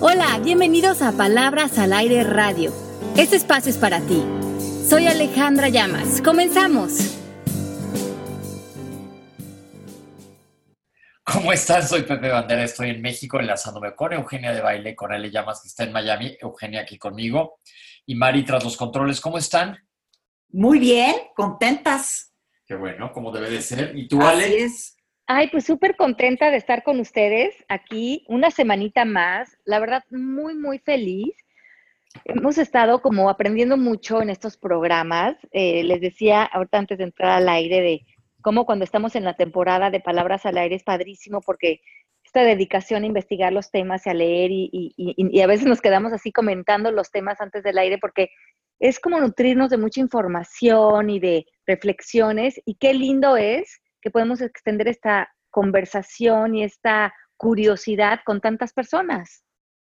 Hola, bienvenidos a Palabras al Aire Radio. Este espacio es para ti. Soy Alejandra Llamas. Comenzamos. ¿Cómo están? Soy Pepe Bandera, estoy en México enlazándome con Eugenia de Baile, con Ale Llamas que está en Miami, Eugenia aquí conmigo y Mari tras los controles. ¿Cómo están? Muy bien, contentas. Qué bueno, como debe de ser. ¿Y tú, Ale? Así es. Ay, pues súper contenta de estar con ustedes aquí una semanita más. La verdad, muy, muy feliz. Hemos estado como aprendiendo mucho en estos programas. Eh, les decía ahorita antes de entrar al aire de cómo cuando estamos en la temporada de Palabras al Aire es padrísimo porque esta dedicación a investigar los temas y a leer y, y- a veces nos quedamos así comentando los temas antes del aire porque es como nutrirnos de mucha información y de reflexiones y qué lindo es que podemos extender esta conversación y esta curiosidad con tantas personas.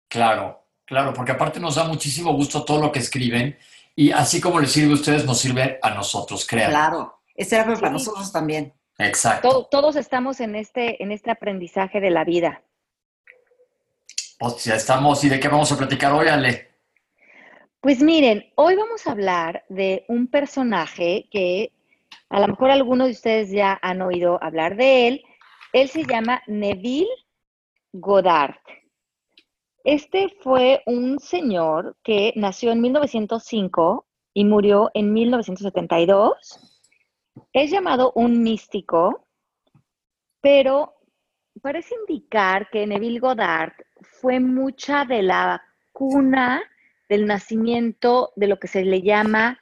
Claro, claro, porque aparte nos da muchísimo gusto todo lo que escriben y así como les sirve a ustedes, nos sirve a nosotros, crean. Claro. Ese era para nosotros también. Exacto. To- todos estamos en este, en este aprendizaje de la vida. Pues ya estamos. ¿Y de qué vamos a platicar hoy, Ale? Pues miren, hoy vamos a hablar de un personaje que a lo mejor algunos de ustedes ya han oído hablar de él. Él se llama Neville Goddard. Este fue un señor que nació en 1905 y murió en 1972. Es llamado un místico, pero parece indicar que Neville Goddard fue mucha de la cuna del nacimiento de lo que se le llama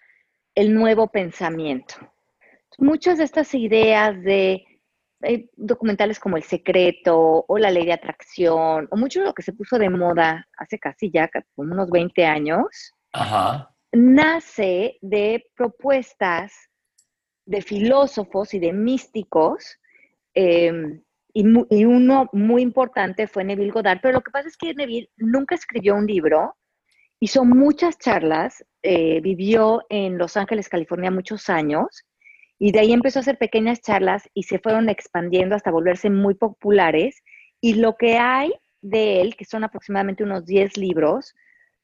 el nuevo pensamiento. Muchas de estas ideas de eh, documentales como El Secreto o La Ley de Atracción, o mucho de lo que se puso de moda hace casi ya como unos 20 años, Ajá. nace de propuestas de filósofos y de místicos, eh, y, mu- y uno muy importante fue Neville Goddard, pero lo que pasa es que Neville nunca escribió un libro, hizo muchas charlas, eh, vivió en Los Ángeles, California muchos años, y de ahí empezó a hacer pequeñas charlas y se fueron expandiendo hasta volverse muy populares, y lo que hay de él, que son aproximadamente unos 10 libros,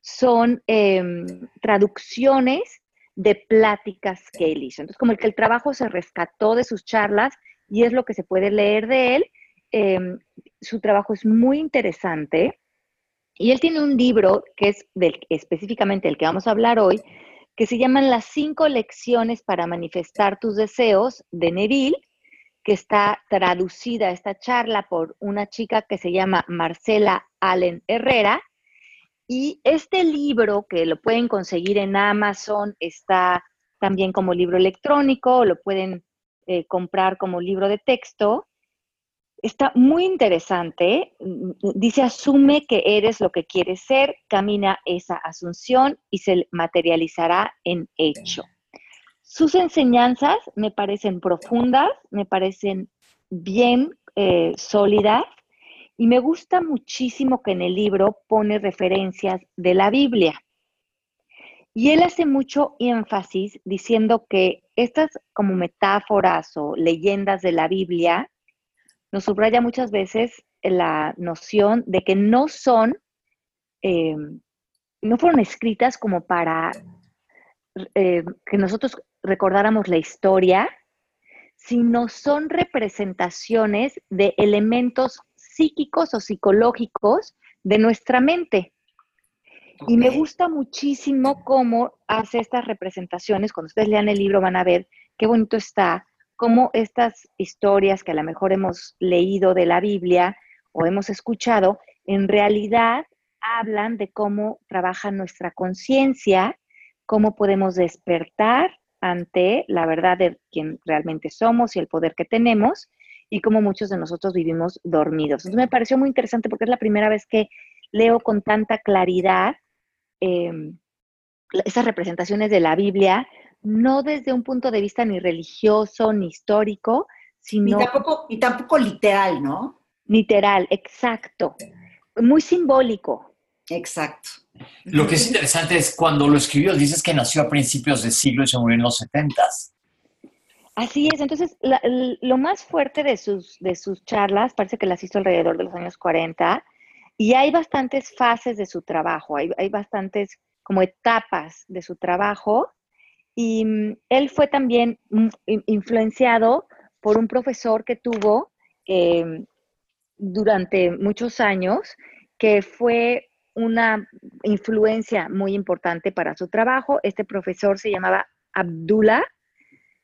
son em, traducciones de pláticas que él hizo. Entonces, como el que el trabajo se rescató de sus charlas y es lo que se puede leer de él, em, su trabajo es muy interesante. Y él tiene un libro que es específicamente el que vamos a hablar hoy, que se llaman Las cinco lecciones para manifestar tus deseos de Neville, que está traducida esta charla por una chica que se llama Marcela Allen Herrera. Y este libro, que lo pueden conseguir en Amazon, está también como libro electrónico, lo pueden eh, comprar como libro de texto. Está muy interesante. Mm, Dice, asume que eres lo que quieres ser, camina esa asunción y se materializará en hecho. Sus enseñanzas me parecen profundas, me parecen bien eh, sólidas y me gusta muchísimo que en el libro pone referencias de la Biblia. Y él hace mucho énfasis diciendo que estas como metáforas o leyendas de la Biblia nos subraya muchas veces la noción de que no son, eh, no fueron escritas como para eh, que nosotros recordáramos la historia, sino son representaciones de elementos psíquicos o psicológicos de nuestra mente. Y me gusta muchísimo cómo hace estas representaciones. Cuando ustedes lean el libro van a ver qué bonito está, cómo estas historias que a lo mejor hemos leído de la Biblia o hemos escuchado, en realidad hablan de cómo trabaja nuestra conciencia, cómo podemos despertar ante la verdad de quién realmente somos y el poder que tenemos y cómo muchos de nosotros vivimos dormidos. Entonces me pareció muy interesante porque es la primera vez que leo con tanta claridad eh, esas representaciones de la Biblia, no desde un punto de vista ni religioso ni histórico, Ni sino tampoco, y tampoco literal, ¿no? literal, exacto, muy simbólico. Exacto. Lo que es interesante es cuando lo escribió, dices que nació a principios de siglo y se murió en los setentas. Así es, entonces la- lo más fuerte de sus, de sus charlas, parece que las hizo alrededor de los años 40, Y hay bastantes fases de su trabajo, hay, hay bastantes como etapas de su trabajo. Y mm, él fue también mm, in- influenciado por un profesor que tuvo eh, durante muchos años, que fue una influencia muy importante para su trabajo. Este profesor se llamaba Abdullah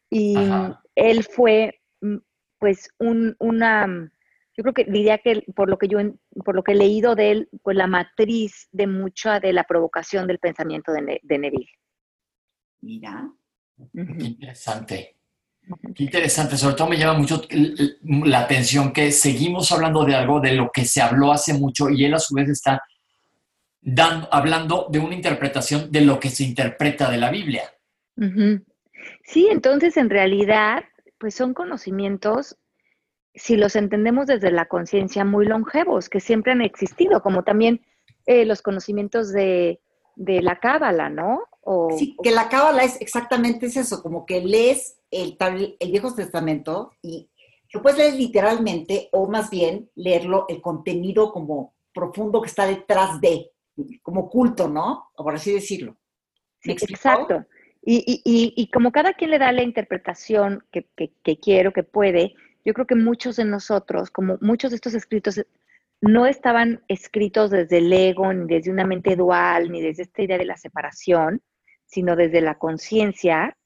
y Ajá. él fue, mm, pues, un, una, yo creo que diría que por lo que yo, por lo que he leído de él, pues la matriz de mucha de la provocación del pensamiento de, Ne- de Neville. Mira. Qué interesante. Qué interesante. Sobre todo me llama mucho la atención que seguimos hablando de algo de lo que se habló hace mucho y él a su vez está dando, hablando de una interpretación de lo que se interpreta de la Biblia. Sí, entonces en realidad, pues son conocimientos, si los entendemos desde la conciencia, muy longevos, que siempre han existido, como también eh, los conocimientos de, de la cábala, ¿no? O, Sí, que la cábala es exactamente es eso, como que lees el, el Viejo Testamento y lo puedes leer literalmente o más bien leerlo, el contenido como profundo que está detrás de, como culto, ¿no? O por así decirlo. Exacto. Y, y- y- y como cada quien le da la interpretación que, que, que quiere o que puede, yo creo que muchos de nosotros, como muchos de estos escritos, no estaban escritos desde el ego, ni desde una mente dual, ni desde esta idea de la separación, sino desde la conciencia,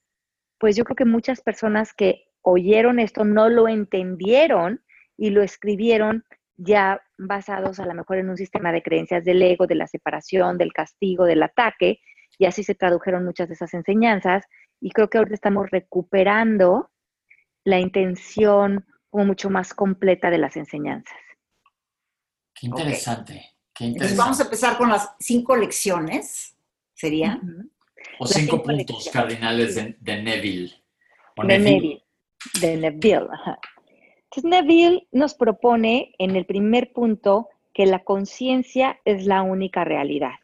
pues yo creo que muchas personas que oyeron esto no lo entendieron y lo escribieron ya basados a lo mejor en un sistema de creencias del ego, de la separación, del castigo, del ataque, y así se tradujeron muchas de esas enseñanzas. Y creo que ahorita estamos recuperando la intención como mucho más completa de las enseñanzas. Qué interesante. Qué Entonces interesante. vamos a empezar con las cinco lecciones, ¿sería? O cinco cinco puntos lecciones. cardinales de, de Neville. O de Neville. Neville. De Neville. ajá. Entonces, Neville nos propone en el primer punto que la conciencia es la única realidad.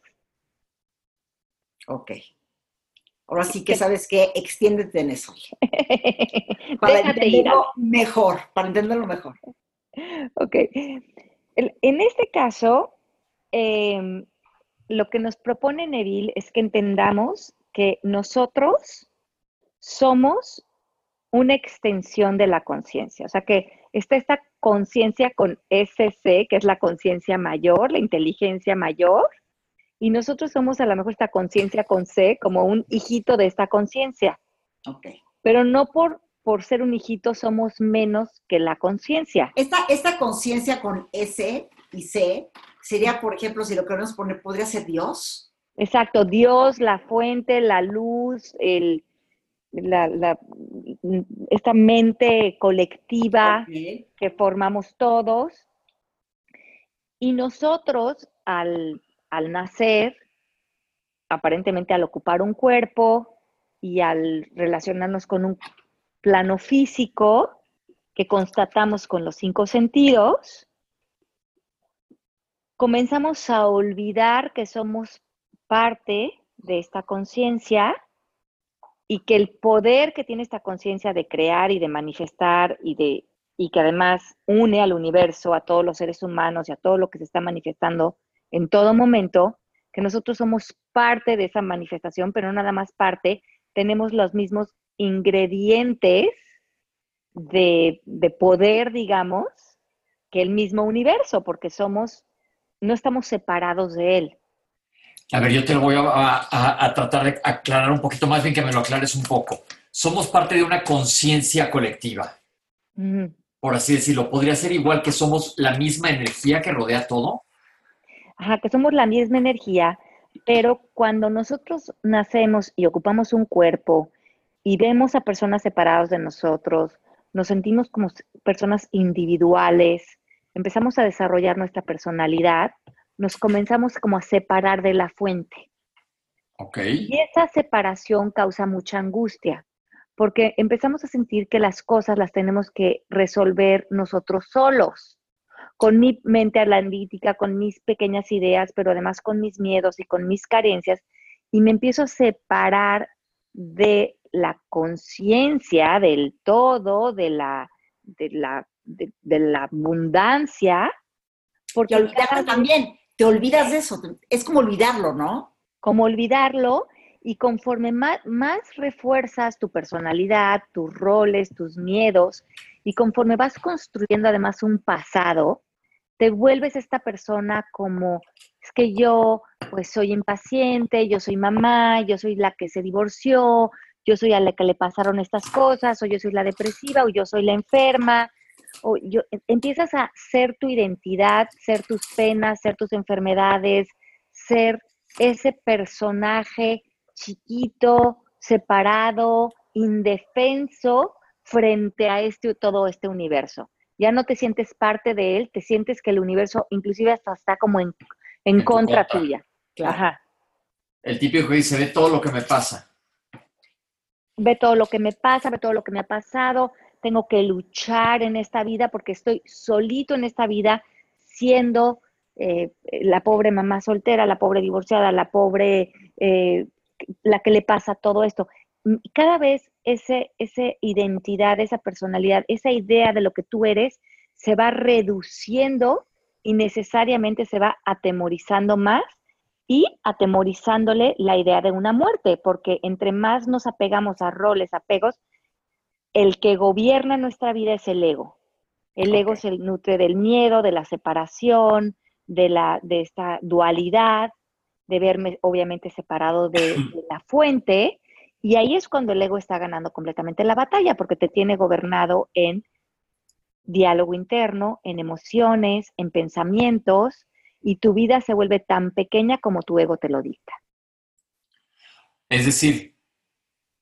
Ok. Ahora sí que sabes que extiéndete en eso. Para Déjate ir. entenderlo mejor, para entenderlo mejor. Ok. En este caso, em, lo que nos propone Neville es que entendamos que nosotros somos una extensión de la conciencia. O sea, que está esta conciencia con SC, que es la conciencia mayor, la inteligencia mayor, y nosotros somos a lo mejor esta conciencia con C, como un hijito de esta conciencia, Ok. pero no por, por ser un hijito somos menos que la conciencia. Esta, esta conciencia con S y C sería, por ejemplo, si lo queremos poner, podría ser Dios. Exacto, Dios, la fuente, la luz, el, la, la- esta mente colectiva que formamos todos. Y nosotros, al, al nacer, aparentemente al ocupar un cuerpo y al relacionarnos con un plano físico que constatamos con los cinco sentidos, comenzamos a olvidar que somos parte de esta conciencia y que el poder que tiene esta conciencia de crear y de manifestar y de y que además une al universo, a todos los seres humanos y a todo lo que se está manifestando en todo momento, que nosotros somos parte de esa manifestación, pero no nada más parte, tenemos los mismos ingredientes de, de poder, digamos, que el mismo universo, porque somos, no estamos separados de él. A ver, yo te lo voy a, a- a tratar de aclarar un poquito, más bien que me lo aclares un poco. Somos parte de una conciencia colectiva, por así decirlo. ¿Podría ser igual que somos la misma energía que rodea todo? Ajá, que somos la misma energía, pero cuando nosotros nacemos y ocupamos un cuerpo y vemos a personas separadas de nosotros, nos sentimos como personas individuales, empezamos a desarrollar nuestra personalidad, nos comenzamos como a separar de la fuente. Ok. Y esa separación causa mucha angustia, porque empezamos a sentir que las cosas las tenemos que resolver nosotros solos, con mi mente analítica, con mis pequeñas ideas, pero además con mis miedos y con mis carencias, y me empiezo a separar de la conciencia, del todo, de la, de la, de, de la abundancia, Porque olvidarte también, te olvidas de eso, es como olvidarlo, ¿no? Como olvidarlo y conforme más, refuerzas tu personalidad, tus roles, tus miedos, y conforme vas construyendo además un pasado, te vuelves esta persona como, es que yo pues soy impaciente, yo soy mamá, yo soy la que se divorció, yo soy a la que le pasaron estas cosas, o yo soy la depresiva, o yo soy la enferma, o yo, e, empiezas a ser tu identidad, ser tus penas, ser tus enfermedades, ser ese personaje chiquito, separado, indefenso frente a este, todo este universo. Ya no te sientes parte de él, te sientes que el universo inclusive hasta está como en, contra, tuya. Ajá. El típico que dice, ve todo lo que me pasa. Ve todo lo que me pasa, ve todo lo que me ha pasado, tengo que luchar en esta vida porque estoy solito en esta vida siendo eh, la pobre mamá soltera, la pobre divorciada, la pobre, eh, la que le pasa todo esto. Cada vez ese, esa identidad, esa personalidad, esa idea de lo que tú eres se va reduciendo y necesariamente se va atemorizando más y atemorizándole la idea de una muerte, porque entre más nos apegamos a roles, apegos, el que gobierna nuestra vida es el ego. El ego se nutre del miedo, de la separación, de, la, de esta dualidad, de verme obviamente separado de, la fuente. Y ahí es cuando el ego está ganando completamente la batalla, porque te tiene gobernado en diálogo interno, en emociones, en pensamientos, y tu vida se vuelve tan pequeña como tu ego te lo dicta. Es decir,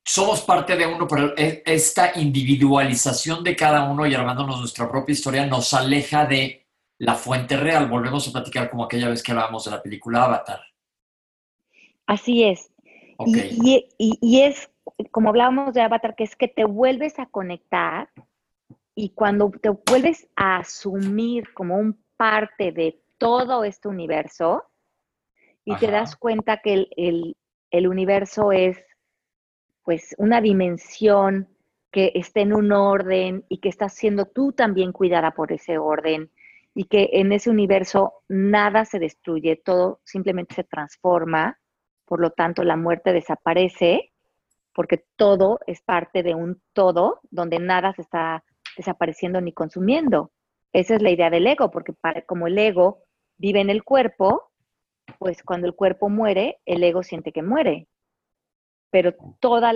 somos parte de uno, pero e, esta individualización de cada uno y armándonos nuestra propia historia nos aleja de la fuente real. Volvemos a platicar como aquella vez que hablábamos de la película Avatar. Así es. Y, es, como hablábamos de Avatar, que es que te vuelves a conectar y cuando te vuelves a asumir como un parte de todo este universo y te das cuenta que el universo es pues una dimensión que esté en un orden y que estás siendo tú también cuidada por ese orden y que en ese universo nada se destruye, todo simplemente se transforma, por lo tanto la muerte desaparece porque todo es parte de un todo donde nada se está desapareciendo ni consumiendo. Esa es la idea del ego, porque como el ego vive en el cuerpo, pues cuando el cuerpo muere, el ego siente que muere pero todo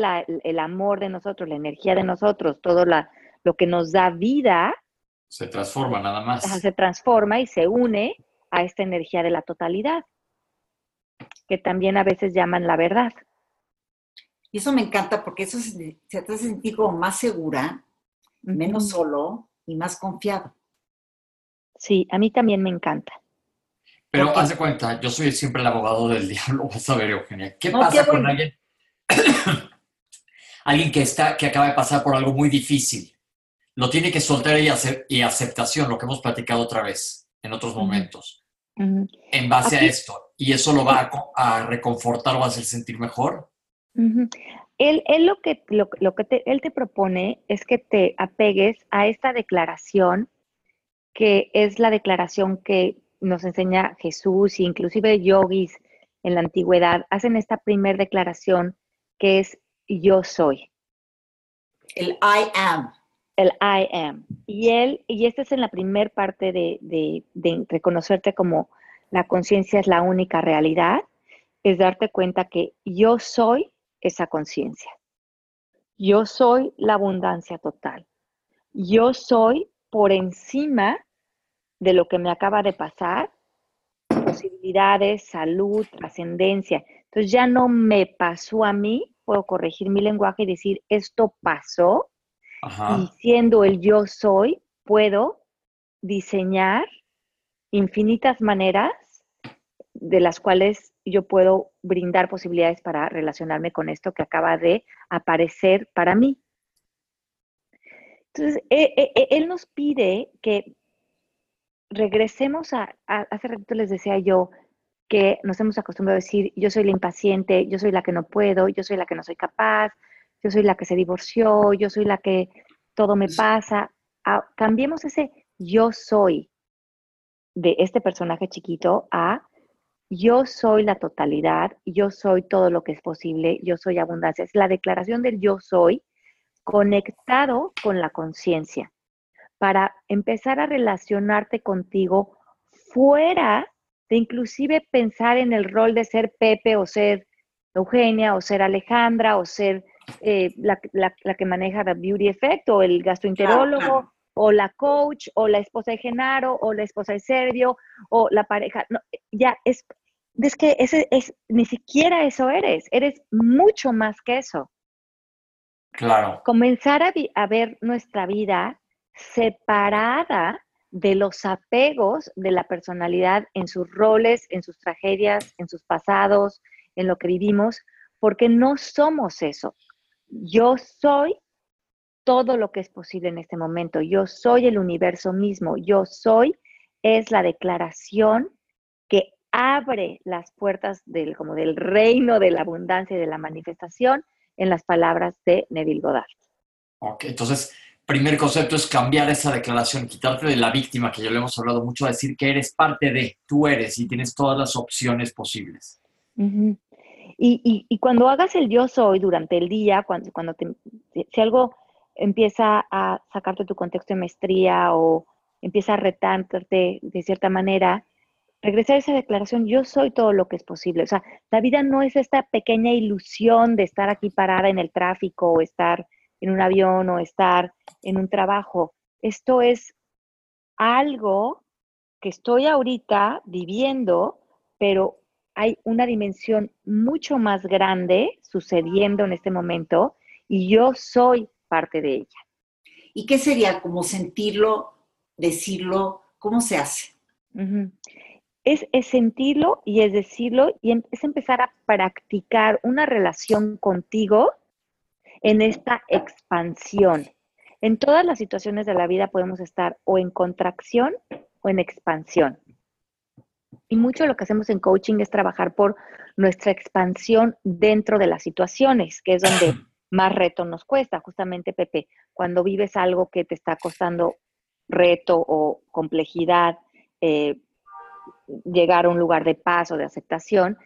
el amor de nosotros, la energía de nosotros, todo lo que nos da vida, se transforma nada más. Se transforma y se une a esta energía de la totalidad, que también a veces llaman la verdad. Y eso me encanta porque eso se, te hace sentir como más segura, menos solo y más confiado. Sí, a mí también me encanta. Pero haz de cuenta, yo soy siempre el abogado del diablo, vas a ver, Eugenia. ¿Qué pasa con alguien? alguien que, está, que acaba de pasar por algo muy difícil. Lo tiene que soltar y, y aceptación, lo que hemos platicado otra vez en otros momentos, en base a esto. ¿Y eso lo va a, reconfortar o a hacer sentir mejor? él, lo que, lo, que él te propone es que te apegues a esta declaración, que es la declaración que nos enseña Jesús e inclusive yogis en la antigüedad, hacen esta primera declaración que es yo soy. El I am. El I am. Y él, y esta es en la primera parte de, de, reconocerte como la conciencia es la única realidad, es darte cuenta que yo soy esa conciencia. Yo soy la abundancia total. Yo soy por encima de lo que me acaba de pasar, posibilidades, salud, trascendencia. Entonces ya no me pasó a mí, puedo corregir mi lenguaje y decir, esto pasó. Y siendo el yo soy, puedo diseñar infinitas maneras de las cuales yo puedo brindar posibilidades para relacionarme con esto que acaba de aparecer para mí. Entonces, e, e, e, él nos pide que regresemos a, hace ratito les decía yo, que nos hemos acostumbrado a decir, yo soy la impaciente, yo soy la que no puedo, yo soy la que no soy capaz, yo soy la que se divorció, yo soy la que todo me pasa. cambiemos ese yo soy. de este personaje chiquito a yo soy la totalidad, yo soy todo lo que es posible, yo soy abundancia. Es la declaración del yo soy conectado con la conciencia para empezar a relacionarte contigo fuera de inclusive pensar en el rol de ser Pepe o ser Eugenia o ser Alejandra o ser eh, la, que maneja The Beauty Effect o el gastroenterólogo o la coach o la esposa de Genaro o la esposa de Sergio o la pareja. ya es, es que ese, es, ni siquiera eso eres, eres mucho más que eso. Claro. Comenzar a, a ver nuestra vida separada de los apegos de la personalidad en sus roles, en sus tragedias, en sus pasados, en lo que vivimos, porque no somos eso. Yo soy todo lo que es posible en este momento. Yo soy el universo mismo. Yo soy es la declaración que abre las puertas del, como del reino de la abundancia y de la manifestación en las palabras de Neville Goddard. Ok, entonces primer concepto es cambiar esa declaración, quitarte de la víctima, que ya lo hemos hablado mucho, decir que eres parte de, tú eres y tienes todas las opciones posibles. y, cuando hagas el yo soy durante el día, cuando, cuando si algo empieza a sacarte tu contexto de maestría o empieza a retarte de cierta manera, regresar a esa declaración, yo soy todo lo que es posible. O sea, la vida no es esta pequeña ilusión de estar aquí parada en el tráfico o estar en un avión o estar en un trabajo. Esto es algo que estoy ahorita viviendo, pero hay una dimensión mucho más grande sucediendo en este momento y yo soy parte de ella. ¿Y qué sería como sentirlo, decirlo? ¿Cómo se hace? es, es, sentirlo y es decirlo y em, es empezar a practicar una relación contigo en esta expansión. En todas las situaciones de la vida podemos estar o en contracción o en expansión. Y mucho de lo que hacemos en coaching es trabajar por nuestra expansión dentro de las situaciones, que es donde más reto nos cuesta. Justamente, Pepe, cuando vives algo que te está costando reto o complejidad, eh, llegar a un lugar de paz o de aceptación,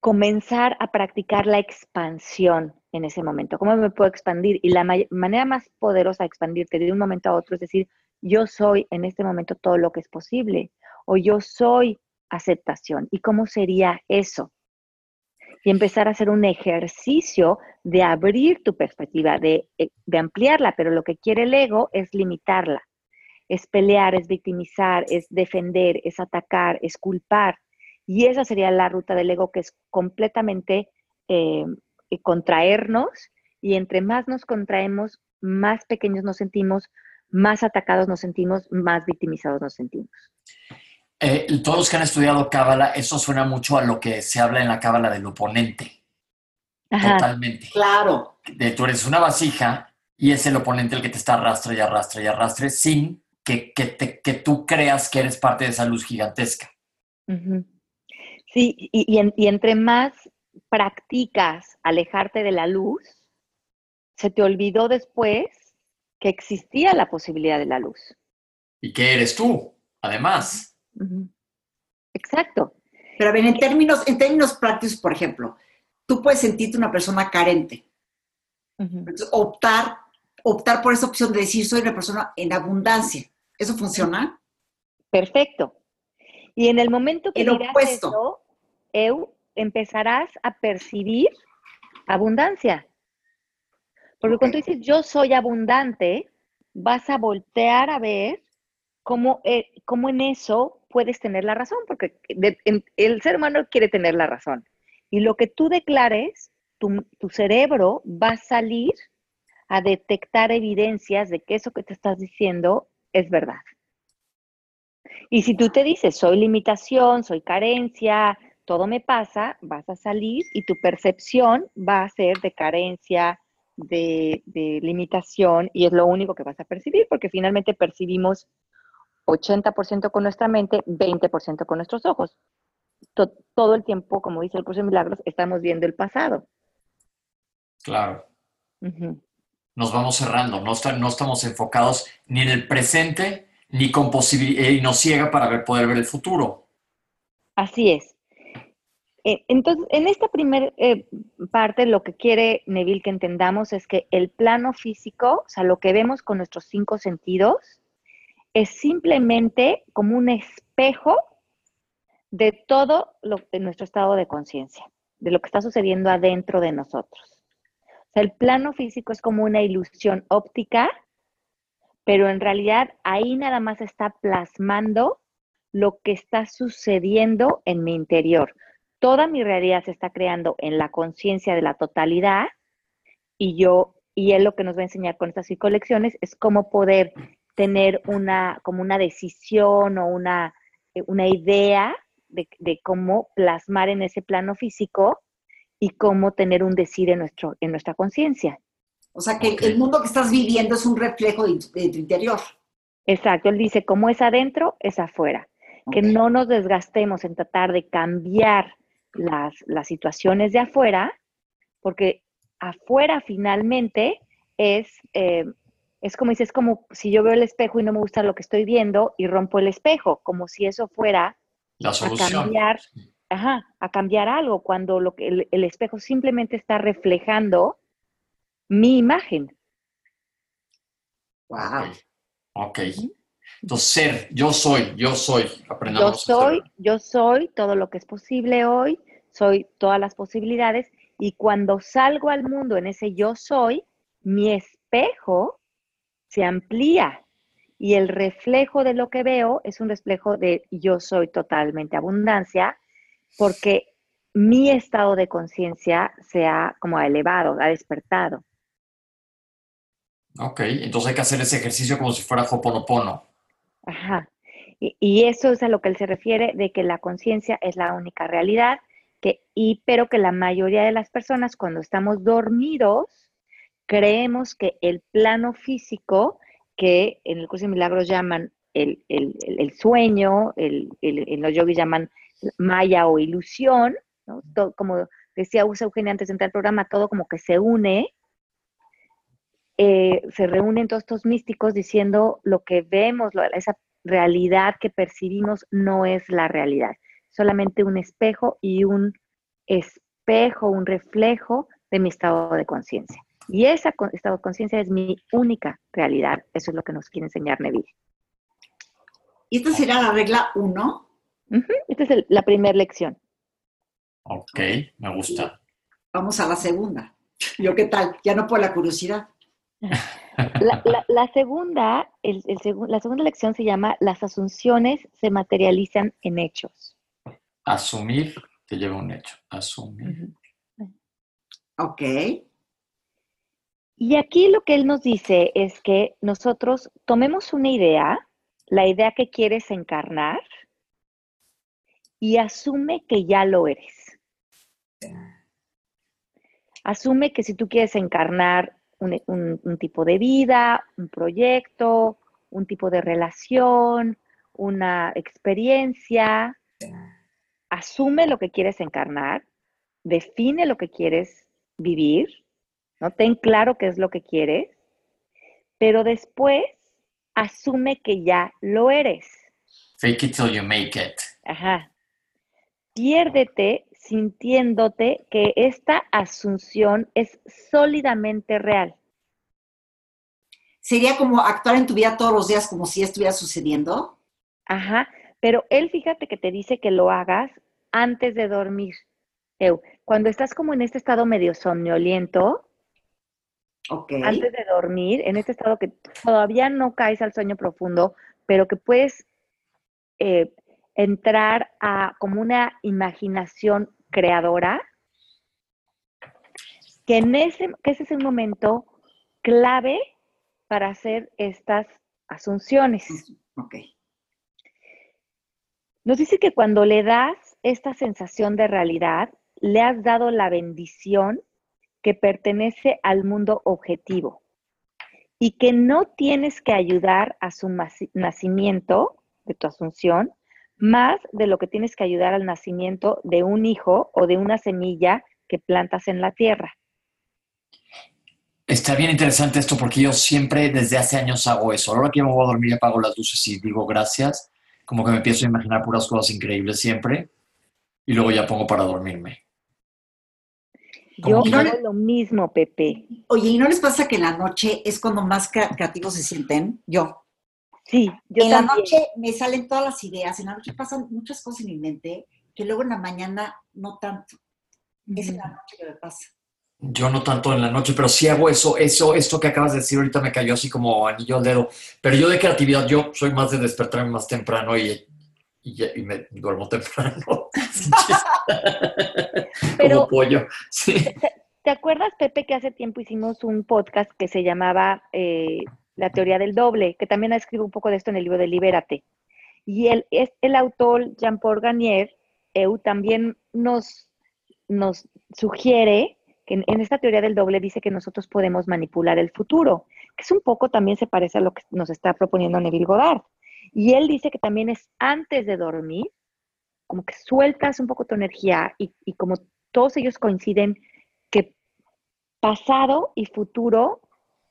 comenzar a practicar la expansión en ese momento. ¿Cómo me puedo expandir? Y la manera más poderosa de expandirte de un momento a otro es decir, yo soy en este momento todo lo que es posible o yo soy aceptación. ¿Y cómo sería eso? Y empezar a hacer un ejercicio de abrir tu perspectiva, de, eh, de ampliarla, pero lo que quiere el ego es limitarla. Es pelear, es victimizar, es defender, es atacar, es culpar. Y esa sería la ruta del ego que es completamente eh, contraernos y entre más nos contraemos, más pequeños nos sentimos, más atacados nos sentimos, más victimizados nos sentimos. Eh, todos los que han estudiado Cábala, eso suena mucho a lo que se habla en la Cábala del oponente. Totalmente. Claro. De, tú eres una vasija y es el oponente el que te está arrastre y arrastre y arrastre sin que, que, tú creas que eres parte de esa luz gigantesca. Sí, y, entre más practicas alejarte de la luz, se te olvidó después que existía la posibilidad de la luz. Y que eres tú, además. Exacto. Pero a ver, en términos, en términos prácticos, por ejemplo, tú puedes sentirte una persona carente. optar, optar por esa opción de decir soy una persona en abundancia. ¿Eso funciona? Perfecto. Y en el momento que el digas eso, Eu, empezarás a percibir abundancia. Porque cuando dices yo soy abundante, vas a voltear a ver cómo, eh, cómo en eso puedes tener la razón, porque el ser humano quiere tener la razón. Y lo que tú declares, tu, tu cerebro va a salir a detectar evidencias de que eso que te estás diciendo es verdad. Y si tú te dices, soy limitación, soy carencia, todo me pasa, vas a salir y tu percepción va a ser de carencia, de, limitación, y es lo único que vas a percibir, porque finalmente percibimos 80% con nuestra mente, 20% con nuestros ojos. todo el tiempo, como dice el curso de milagros, estamos viendo el pasado. Claro. Nos vamos cerrando, no, no estamos enfocados ni en el presente Ni con posibilidad, y nos ciega para ver, poder ver el futuro. Así es. Eh, entonces, en esta primera eh, parte, lo que quiere Neville que entendamos es que el plano físico, o sea, lo que vemos con nuestros cinco sentidos, es simplemente como un espejo de todo lo, de nuestro estado de conciencia, de lo que está sucediendo adentro de nosotros. O sea, el plano físico es como una ilusión óptica, pero en realidad ahí nada más está plasmando lo que está sucediendo en mi interior. Toda mi realidad se está creando en la conciencia de la totalidad y yo, y él lo que nos va a enseñar con estas cinco lecciones es cómo poder tener una, como una decisión o una, eh, una idea de, cómo plasmar en ese plano físico y cómo tener un decir en, nuestro, en nuestra conciencia. O sea que el mundo que estás viviendo es un reflejo de, tu interior. Exacto, él dice, como es adentro, es afuera. Que no nos desgastemos en tratar de cambiar las, las situaciones de afuera, porque afuera finalmente es eh, es como dices, es como si yo veo el espejo y no me gusta lo que estoy viendo y rompo el espejo, como si eso fuera a cambiar, a cambiar algo, cuando lo que el, espejo simplemente está reflejando mi imagen. Wow. Ok. Entonces, ser, yo soy, yo soy, aprendamos. Yo soy, yo soy todo lo que es posible hoy, soy todas las posibilidades, y cuando salgo al mundo en ese yo soy, mi espejo se amplía y el reflejo de lo que veo es un reflejo de yo soy totalmente abundancia, porque mi estado de conciencia se ha como elevado, ha despertado. Ok, entonces hay que hacer ese ejercicio como si fuera Hoponopono. Ajá. Y, y eso es a lo que él se refiere, de que la conciencia es la única realidad, que, y, pero que la mayoría de las personas cuando estamos dormidos, creemos que el plano físico, que en el curso de milagros llaman el, sueño, el, en los yogis llaman maya o ilusión, como decía Usa Eugenia antes de entrar al programa, todo como que se une, eh, se reúnen todos estos místicos diciendo lo que vemos, esa realidad que percibimos no es la realidad, solamente un espejo y un espejo, un reflejo de mi estado de conciencia. Y esa estado de conciencia es mi única realidad. Eso es lo que nos quiere enseñar Neville. ¿Y esta será la regla 1? Esta es la primera lección. Ok, me gusta. Vamos a la segunda. ¿Yo qué tal? Ya no por la curiosidad. La, segunda, el, la segunda lección se llama Las asunciones se materializan en hechos. Asumir te lleva a un hecho. Asumir. Ok. Y aquí lo que él nos dice es que nosotros tomemos una idea, la idea que quieres encarnar, y asume que ya lo eres. Asume que si tú quieres encarnar un, tipo de vida, un proyecto, un tipo de relación, una experiencia, asume lo que quieres encarnar, define lo que quieres vivir ¿no? Ten claro qué es lo que quieres, pero después asume que ya lo eres. Fake it till you make it. Ajá. Piérdete sintiéndote que esta asunción es sólidamente real. ¿Sería como actuar en tu vida todos los días como si estuviera sucediendo? Ajá, pero él fíjate que te dice que lo hagas antes de dormir. cuando estás como en este estado medio somnoliento, antes de dormir, en este estado que todavía no caes al sueño profundo, pero que puedes eh, entrar a como una imaginación creadora, que, en ese, que ese es el momento clave para hacer estas asunciones. Nos dice que cuando le das esta sensación de realidad, le has dado la bendición que pertenece al mundo objetivo y que no tienes que ayudar a su nacimiento de tu asunción más de lo que tienes que ayudar al nacimiento de un hijo o de una semilla que plantas en la tierra. Está bien interesante esto porque yo siempre desde hace años hago eso. Ahora que me voy a dormir apago las luces y digo gracias, como que me empiezo a imaginar puras cosas increíbles siempre y luego ya pongo para dormirme. Yo hago lo mismo, Pepe. Oye, ¿y no les pasa que en la noche es cuando más creativos se sienten? Yo. Sí, yo En la noche me salen todas las ideas, en la noche pasan muchas cosas en mi mente que luego en la mañana no tanto. Es en la noche que me pasa. Yo no tanto en la noche, pero sí hago eso, eso, esto que acabas de decir ahorita me cayó así como anillo al dedo. Pero yo de creatividad, yo soy más de despertarme más temprano y, y, me duermo temprano. pero, como pollo. ¿te, acuerdas, Pepe, que hace tiempo hicimos un podcast que se llamaba eh, La teoría del doble, que también ha escrito un poco de esto en el libro de Libérate? Y el, es, el autor Jean-Paul Garnier, EU, también nos, nos sugiere que en, esta teoría del doble dice que nosotros podemos manipular el futuro, que es un poco también se parece a lo que nos está proponiendo Neville Goddard. Y él dice que también es antes de dormir, como que sueltas un poco tu energía y, y como todos ellos coinciden que pasado y futuro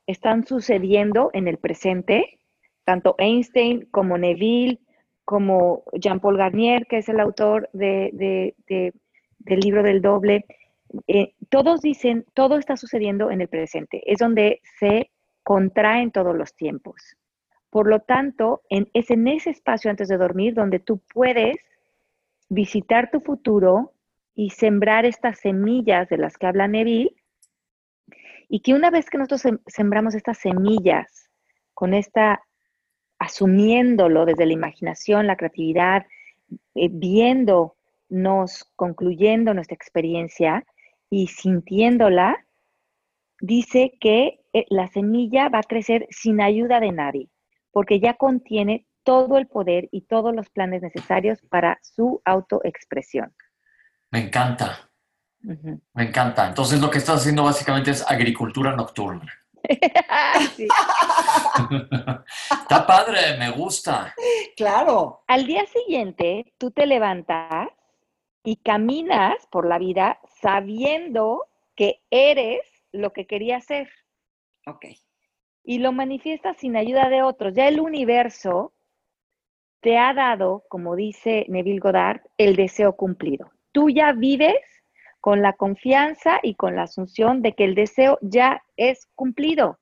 están sucediendo en el presente, tanto Einstein como Neville, como Jean-Paul Garnier, que es el autor de, del libro del doble, eh, todos dicen, todo está sucediendo en el presente, es donde se contraen todos los tiempos. Por lo tanto, es en ese espacio antes de dormir donde tú puedes visitar tu futuro y sembrar estas semillas de las que habla Neville, y que una vez que nosotros sembramos estas semillas con esta, asumiéndolo desde la imaginación, la creatividad, eh, viéndonos, concluyendo nuestra experiencia, y sintiéndola, dice que eh, la semilla va a crecer sin ayuda de nadie, porque ya contiene todo el poder y todos los planes necesarios para su autoexpresión. Me encanta. Me encanta. Entonces lo que estás haciendo básicamente es agricultura nocturna. Está padre, me gusta. Claro. Al día siguiente, tú te levantas y caminas por la vida sabiendo que eres lo que querías ser. Ok. Y lo manifiestas sin ayuda de otros. Ya el universo te ha dado, como dice Neville Goddard, el deseo cumplido. Tú ya vives con la confianza y con la asunción de que el deseo ya es cumplido.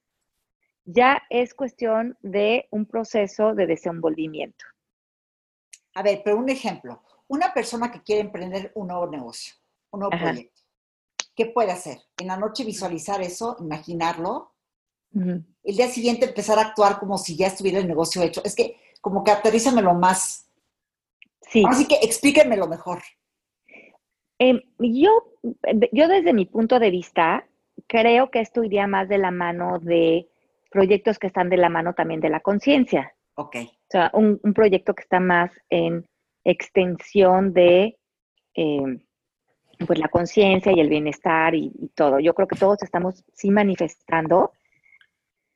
Ya es cuestión de un proceso de desenvolvimiento. A ver, pero un ejemplo una persona que quiere emprender un nuevo negocio, un nuevo proyecto, ¿qué puede hacer? En la noche visualizar eso, imaginarlo, el día siguiente empezar a actuar como si ya estuviera el negocio hecho. Es que como que más. Sí. Así que explíquenmelo mejor. Em, yo, yo desde mi punto de vista, creo que esto iría más de la mano de proyectos que están de la mano también de la conciencia. Ok. O sea, un, proyecto que está más en extensión de eh, pues la conciencia y el bienestar y, todo. Yo creo que todos estamos sí manifestando,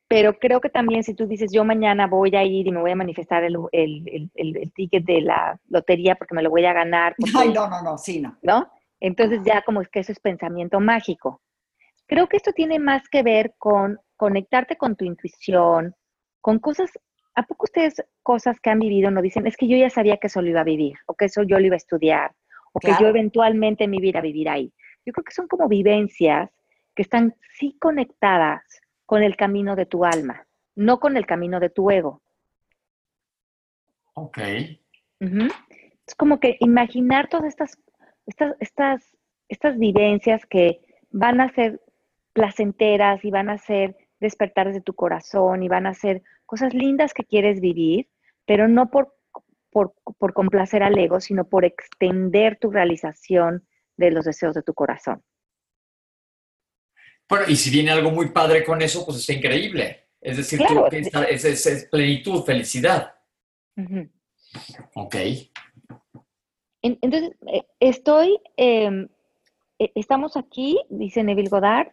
pero creo que también si tú dices, yo mañana voy a ir y me voy a manifestar el, ticket de la lotería porque me lo voy a ganar. Ay, no, no, no, sí, no. ¿No? Entonces ya como es que eso es pensamiento mágico. Creo que esto tiene más que ver con conectarte con tu intuición, con cosas ¿A poco ustedes cosas que han vivido no dicen, es que yo ya sabía que eso lo iba a vivir, o que eso yo lo iba a estudiar, o que yo eventualmente me iba a vivir ahí? Yo creo que son como vivencias que están sí conectadas con el camino de tu alma, no con el camino de tu ego. Ok. Es como que imaginar todas estas, estas, estas, estas vivencias que van a ser placenteras y van a ser despertar de tu corazón y van a ser cosas lindas que quieres vivir, pero no por, por, complacer al ego, sino por extender tu realización de los deseos de tu corazón. Bueno, y si viene algo muy padre con eso, pues está increíble. Es decir, que es, plenitud, felicidad. Ok. Entonces, eh, estoy, em, e, estamos aquí, dice Neville Goddard,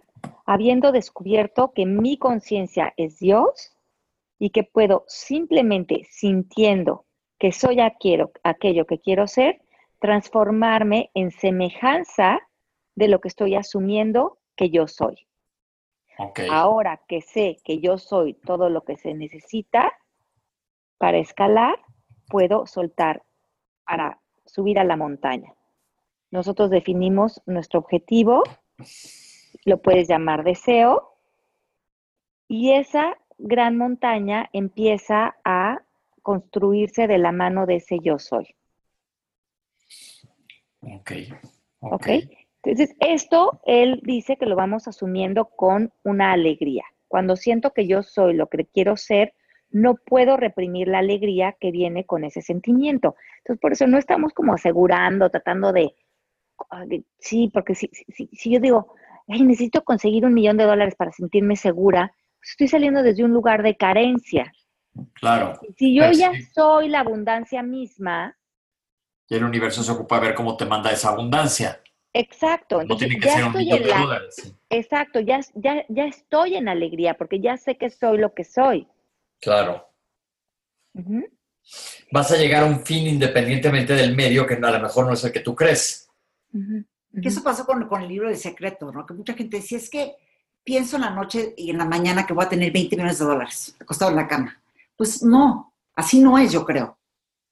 habiendo descubierto que mi conciencia es Dios y que puedo simplemente sintiendo que soy aquello que quiero ser, transformarme en semejanza de lo que estoy asumiendo que yo soy. Ahora que sé que yo soy todo lo que se necesita para escalar, puedo soltar para subir a la montaña. Nosotros definimos nuestro objetivo, lo puedes llamar deseo, y esa gran montaña empieza a construirse de la mano de ese yo soy. Ok. Ok. Entonces, esto él dice que lo vamos asumiendo con una alegría. Cuando siento que yo soy lo que quiero ser, no puedo reprimir la alegría que viene con ese sentimiento. Entonces, por eso no estamos como asegurando, tratando de, ah, sí, porque si, si, yo digo, necesito conseguir un millón de dólares para sentirme segura, pues estoy saliendo desde un lugar de carencia. Claro. Si yo ya soy la abundancia misma. Y el universo se ocupa de ver cómo te manda esa abundancia. Exacto. no tiene que ser un millón de dólares. Exacto, ya, ya, ya estoy en alegría porque ya sé que soy lo que soy. Claro. Vas a llegar a un fin independientemente del medio que a lo mejor no es el que tú crees. Que eso pasó con, con, el libro de secreto, ¿no? Que mucha gente decía, es que pienso en la noche y en la mañana que voy a tener 20 millones de dólares acostado en la cama. Pues no, así no es, yo creo.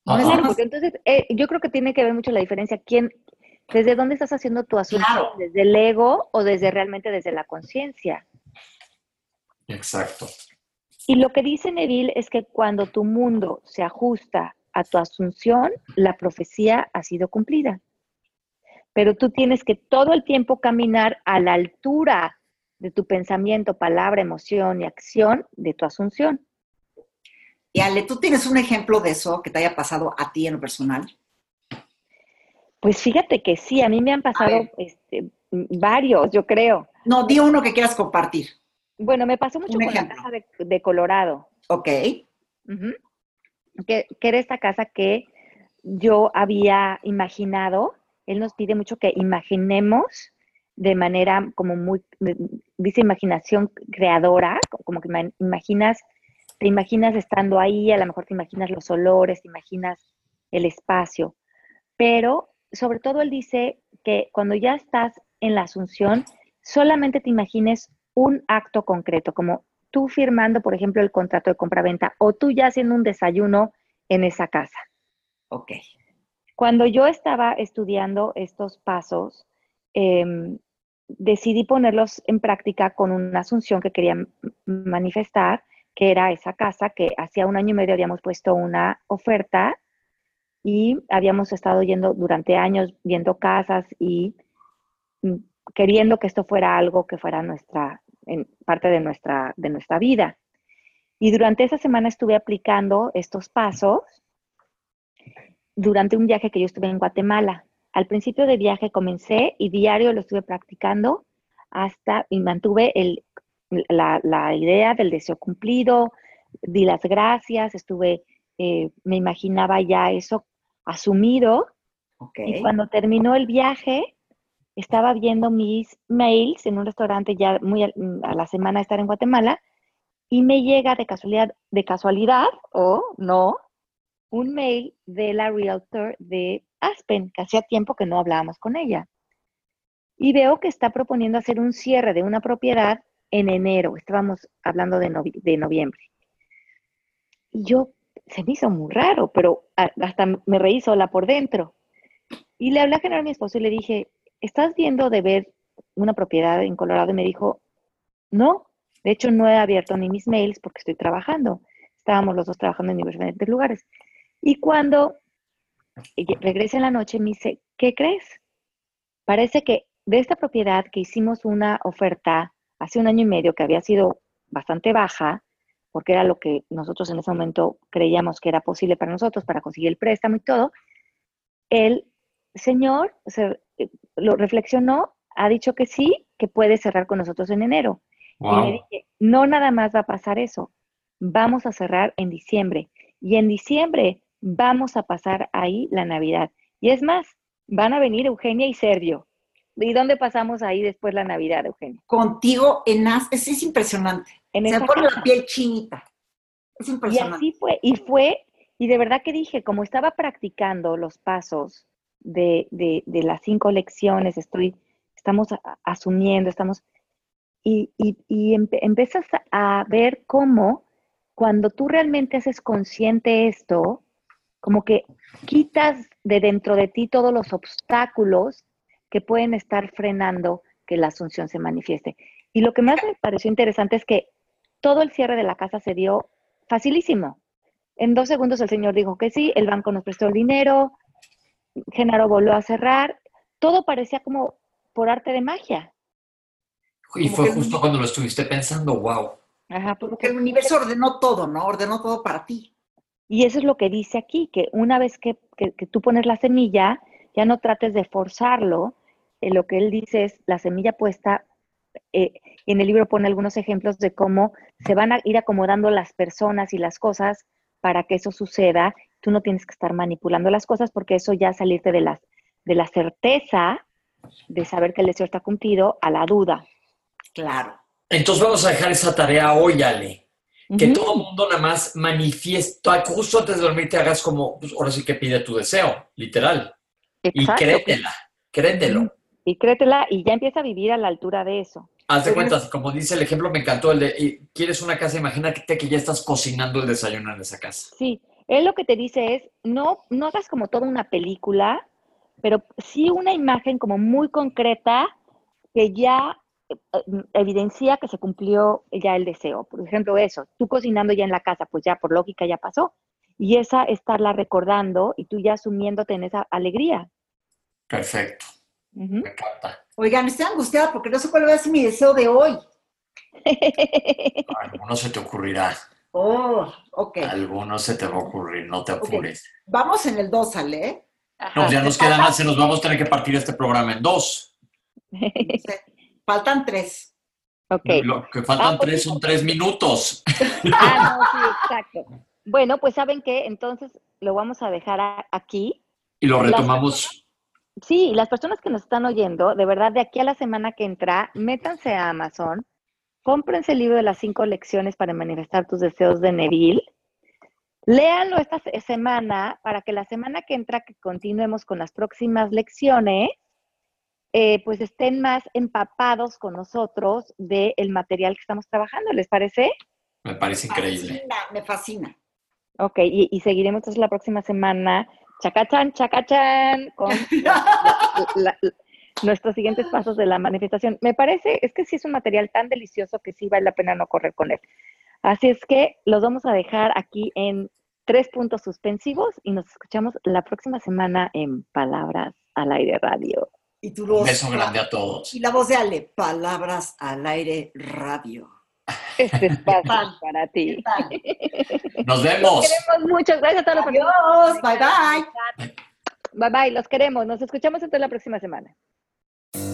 No porque entonces eh, yo creo que tiene que ver mucho la diferencia. ¿Quién, ¿Desde dónde estás haciendo tu asunto? ¿Desde el ego o desde realmente desde la conciencia? Exacto. Y lo que dice Neville es que cuando tu mundo se ajusta a tu asunción, la profecía ha sido cumplida. Pero tú tienes que todo el tiempo caminar a la altura de tu pensamiento, palabra, emoción y acción de tu asunción. Y Ale, ¿tú tienes un ejemplo de eso que te haya pasado a ti en lo personal? Pues fíjate que sí, a mí me han pasado este, varios, yo creo. No, di uno que quieras compartir. Bueno, me pasó mucho con la casa de, Colorado. Ok. que, era esta casa que yo había imaginado. Él nos pide mucho que imaginemos de manera como muy, dice imaginación creadora, como que imaginas, te imaginas estando ahí, a lo mejor te imaginas los olores, te imaginas el espacio, pero sobre todo él dice que cuando ya estás en la asunción, solamente te imagines un acto concreto, como tú firmando, por ejemplo, el contrato de compra-venta o tú ya haciendo un desayuno en esa casa. Ok. Cuando yo estaba estudiando estos pasos, em, decidí ponerlos en práctica con una asunción que quería manifestar, que era esa casa que hacía un año y medio habíamos puesto una oferta y habíamos estado yendo durante años viendo casas y mm, queriendo que esto fuera algo que fuera nuestra, en parte de nuestra, de nuestra vida. Y durante esa semana estuve aplicando estos pasos durante un viaje que yo estuve en Guatemala. Al principio del viaje comencé y diario lo estuve practicando hasta y mantuve el, la, la, idea del deseo cumplido, di las gracias, estuve, eh, me imaginaba ya eso asumido. Y cuando terminó el viaje, estaba viendo mis mails en un restaurante ya muy a, la semana de estar en Guatemala y me llega de casualidad, de casualidad o no, un mail de la realtor de Aspen, que hacía tiempo que no hablábamos con ella. Y veo que está proponiendo hacer un cierre de una propiedad en enero. Estábamos hablando de, de noviembre. Y yo, se me hizo muy raro, pero hasta me reí sola por dentro. Y le hablé a General a mi esposo y le dije, ¿estás viendo de ver una propiedad en Colorado? Y me dijo, no, de hecho no he abierto ni mis mails porque estoy trabajando. Estábamos los dos trabajando en diferentes lugares. Y cuando regresa en la noche, me dice, ¿qué crees? Parece que de esta propiedad que hicimos una oferta hace un año y medio que había sido bastante baja, porque era lo que nosotros en ese momento creíamos que era posible para nosotros, para conseguir el préstamo y todo, el señor se, lo reflexionó, ha dicho que sí, que puede cerrar con nosotros en enero. Y le dije, no nada más va a pasar eso, vamos a cerrar en diciembre. Y en diciembre vamos a pasar ahí la Navidad. Y es más, van a venir Eugenia y Sergio. ¿Y dónde pasamos ahí después la Navidad, Eugenia? Contigo en As, es, es impresionante. Se pone la piel chinita. Es impresionante. Y así fue, y fue, y de verdad que dije, como estaba practicando los pasos de, las cinco lecciones, estoy, estamos asumiendo, estamos, y, y, empiezas a ver cómo cuando tú realmente haces consciente esto, como que quitas de dentro de ti todos los obstáculos que pueden estar frenando que la asunción se manifieste. Y lo que más me pareció interesante es que todo el cierre de la casa se dio facilísimo. En dos segundos el señor dijo que sí, el banco nos prestó el dinero, Genaro volvió a cerrar, todo parecía como por arte de magia. Y fue justo cuando lo estuviste pensando, wow. Ajá, porque el universo ordenó todo, ¿no? Ordenó todo para ti. Y eso es lo que dice aquí, que una vez que, tú pones la semilla, ya no trates de forzarlo. Eh, lo que él dice es la semilla puesta, eh, en el libro pone algunos ejemplos de cómo se van a ir acomodando las personas y las cosas para que eso suceda. Tú no tienes que estar manipulando las cosas porque eso ya salirte de, las, de la certeza de saber que el deseo está cumplido a la duda. Claro. Entonces vamos a dejar esa tarea hoy, Ale que todo el mundo nada más manifiesta, justo antes de dormir te hagas como, pues ahora sí que pide tu deseo, literal. Y créetela, créetelo. Y créetela y ya empieza a vivir a la altura de eso. Haz de cuenta, como dice el ejemplo, me encantó el de, ¿quieres una casa? Imagínate que ya estás cocinando el desayuno en esa casa. Sí, él lo que te dice es, no, no hagas como toda una película, pero sí una imagen como muy concreta que ya eh, evidencia que se cumplió ya el deseo. Por ejemplo, eso, tú cocinando ya en la casa, pues ya por lógica ya pasó. Y esa estarla recordando y tú ya asumiéndote en esa alegría. Perfecto. Me encanta. Oigan, estoy angustiada porque no sé cuál va a ser mi deseo de hoy. Alguno se te ocurrirá. Oh, ok. Alguno se te va a ocurrir, no te apures. Vamos en el 2, ¿sale? No, ya nos queda más, se nos vamos a tener que partir este programa en dos. Faltan tres. Ok. Lo que faltan ah, tres son tres minutos. Ah, no, sí, exacto. Bueno, pues saben que entonces lo vamos a dejar aquí. Y lo retomamos. sí, las personas que nos están oyendo, de verdad, de aquí a la semana que entra, métanse a Amazon, cómprense el libro de las cinco lecciones para manifestar tus deseos de Neville. Léanlo esta semana para que la semana que entra que continuemos con las próximas lecciones eh, pues estén más empapados con nosotros del material que estamos trabajando. ¿Les parece? Me parece increíble. Me fascina, me fascina. Ok, y, seguiremos entonces la próxima semana, chacachan, chacachan, con nuestros siguientes pasos de la manifestación. Me parece, es que sí es un material tan delicioso que sí vale la pena no correr con él. Así es que los vamos a dejar aquí en tres puntos suspensivos y nos escuchamos la próxima semana en Palabras al Aire Radio. Y tu voz. Un beso grande a todos. Y la voz de Ale, palabras al aire radio. Este espacio para ti. Nos vemos. Los queremos mucho. Gracias a todos Adiós. Bye bye. Bye bye. Los queremos. Nos escuchamos entonces la próxima semana.